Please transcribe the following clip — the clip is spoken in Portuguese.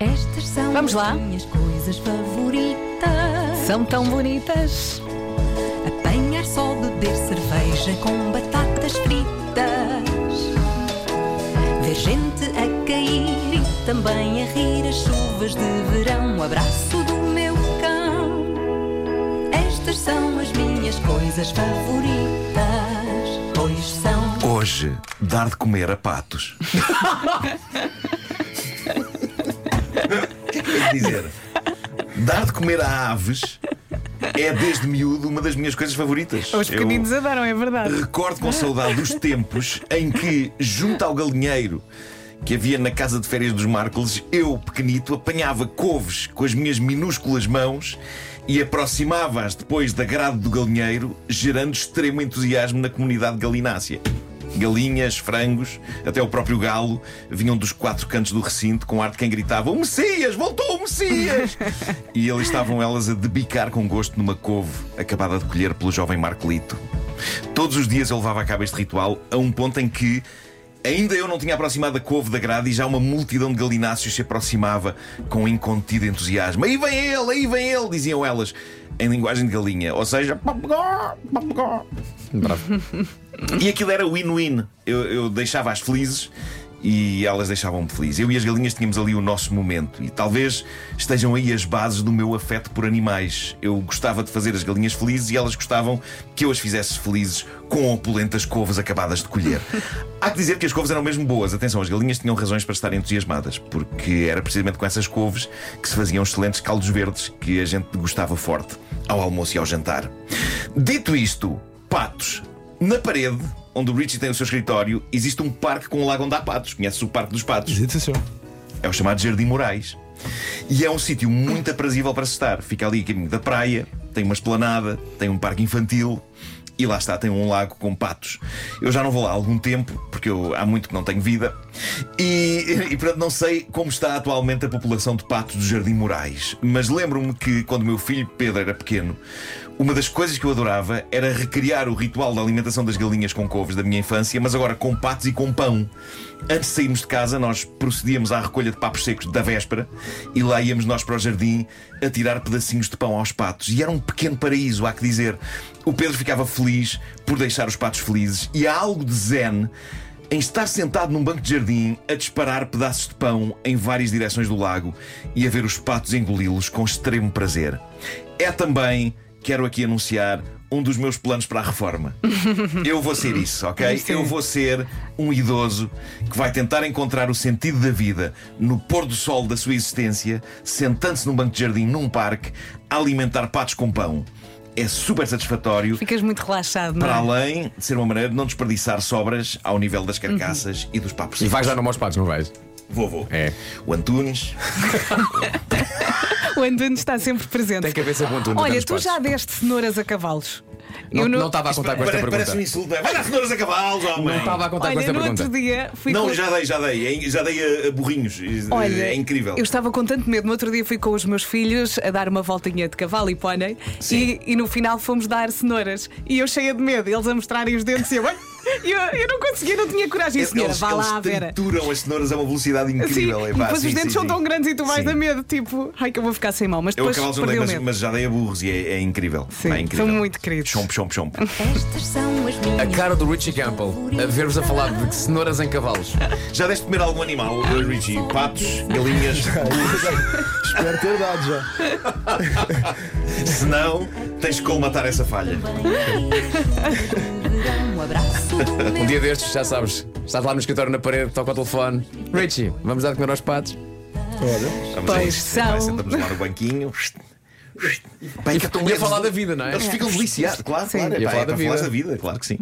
Estas são Vamos as lá. minhas coisas favoritas. São tão bonitas. Apanhar só beber cerveja com batatas fritas. Ver gente a cair e também a rir as chuvas de verão. O abraço do meu cão. Estas são as minhas coisas favoritas. Pois são. Hoje, dar de comer a patos. Quer dizer, dar de comer a aves é desde miúdo uma das minhas coisas favoritas. Os pequeninos adoram, é verdade. Recordo com saudade dos tempos em que, junto ao galinheiro que havia na casa de férias dos Marcos, eu, pequenito, apanhava couves com as minhas minúsculas mãos e aproximava-as depois da grade do galinheiro, gerando extremo entusiasmo na comunidade galinácea. Galinhas, frangos, até o próprio galo vinham dos quatro cantos do recinto com ar de quem gritava: O Messias! Voltou o Messias! e ali estavam elas a debicar com gosto numa couve acabada de colher pelo jovem Marcolito. Todos os dias eu levava a cabo este ritual a um ponto em que ainda eu não tinha aproximado a couve da grade e já uma multidão de galináceos se aproximava com incontido entusiasmo. Aí vem ele, aí vem ele, diziam elas, em linguagem de galinha, ou seja. E aquilo era win-win. Eu, eu deixava-as felizes e elas deixavam-me feliz. Eu e as galinhas tínhamos ali o nosso momento. E talvez estejam aí as bases do meu afeto por animais. Eu gostava de fazer as galinhas felizes e elas gostavam que eu as fizesse felizes com opulentas couves acabadas de colher. Há que dizer que as couves eram mesmo boas. Atenção, as galinhas tinham razões para estarem entusiasmadas, porque era precisamente com essas couves que se faziam excelentes caldos verdes que a gente gostava forte ao almoço e ao jantar. Dito isto, patos. Na parede, onde o Richie tem o seu escritório, existe um parque com um lago onde há patos. Conhece o Parque dos Patos? É o chamado Jardim Moraes. E é um sítio muito aprazível para se estar. Fica ali a caminho da praia, tem uma esplanada, tem um parque infantil. E lá está, tem um lago com patos. Eu já não vou lá há algum tempo, porque eu há muito que não tenho vida. E, e portanto não sei como está atualmente a população de patos do Jardim Moraes. Mas lembro-me que quando meu filho Pedro era pequeno, uma das coisas que eu adorava era recriar o ritual da alimentação das galinhas com couves da minha infância, mas agora com patos e com pão. Antes de sairmos de casa, nós procedíamos à recolha de papos secos da véspera e lá íamos nós para o jardim a tirar pedacinhos de pão aos patos. E era um pequeno paraíso, há que dizer. O Pedro ficava feliz por deixar os patos felizes e há algo de zen em estar sentado num banco de jardim a disparar pedaços de pão em várias direções do lago e a ver os patos engoli-los com extremo prazer. É também, quero aqui anunciar, um dos meus planos para a reforma. Eu vou ser isso, ok? Eu vou ser um idoso que vai tentar encontrar o sentido da vida no pôr do sol da sua existência, sentando-se num banco de jardim, num parque, a alimentar patos com pão. É super satisfatório. Ficas muito relaxado, não Para é? além de ser uma maneira de não desperdiçar sobras ao nível das carcaças e dos papos. E vais dar nome aos patos, não vais? Vou, vou. É. O Antunes. O Antunes está sempre presente. Tem cabeça com Antunes. Olha, tu patos. já deste cenouras a cavalos? Não não estava a contar com esta Pare- Parece um pergunta. insulto. Vai dar cenouras a cavalos, homem. Não estava a contar com Olha, esta no pergunta. outro dia fui Não, com... já dei, já dei. É- Já dei a, burrinhos. Olha, é incrível. Eu estava com tanto medo. No outro dia fui com os meus filhos a dar uma voltinha de cavalo e pônei e, e no final fomos dar cenouras. E eu cheia de medo, eles a mostrarem os dentes e eu! Eu, eu não conseguia, não tinha coragem. Eles, Senhora, vá lá, eles Vera. trituram as cenouras a uma velocidade Sim, incrível. e Epá, depois sim, os dentes sim, são sim. tão grandes e tu vais Sim. a medo, tipo, ai que eu vou ficar sem mão. Mas Eu depois não dei, perdeu mas, mas já dei a burros e é, é incrível. Sim, é incrível. são muito queridos. Chomp, chomp, chomp. Estas são as minhas A cara do Richie Campbell a ver-vos a falar de cenouras em cavalos. Já deste de comer algum animal, eh, Richie? Patos, galinhas? Espero ter dado já. Se não, tens que colmatar essa falha. Um dia destes, já sabes, estás lá no escritório na parede, toca o telefone. Richie, vamos dar de comer aos patos? Olha. Vamos a Pois isso. são. Vai, Sentamos lá no banquinho. Bem, que é Ia leves. falar da vida, não é? Eles ficam deliciados, claro, Sim. claro. Ia Epá, falar é da para vida. da vida, claro que sim.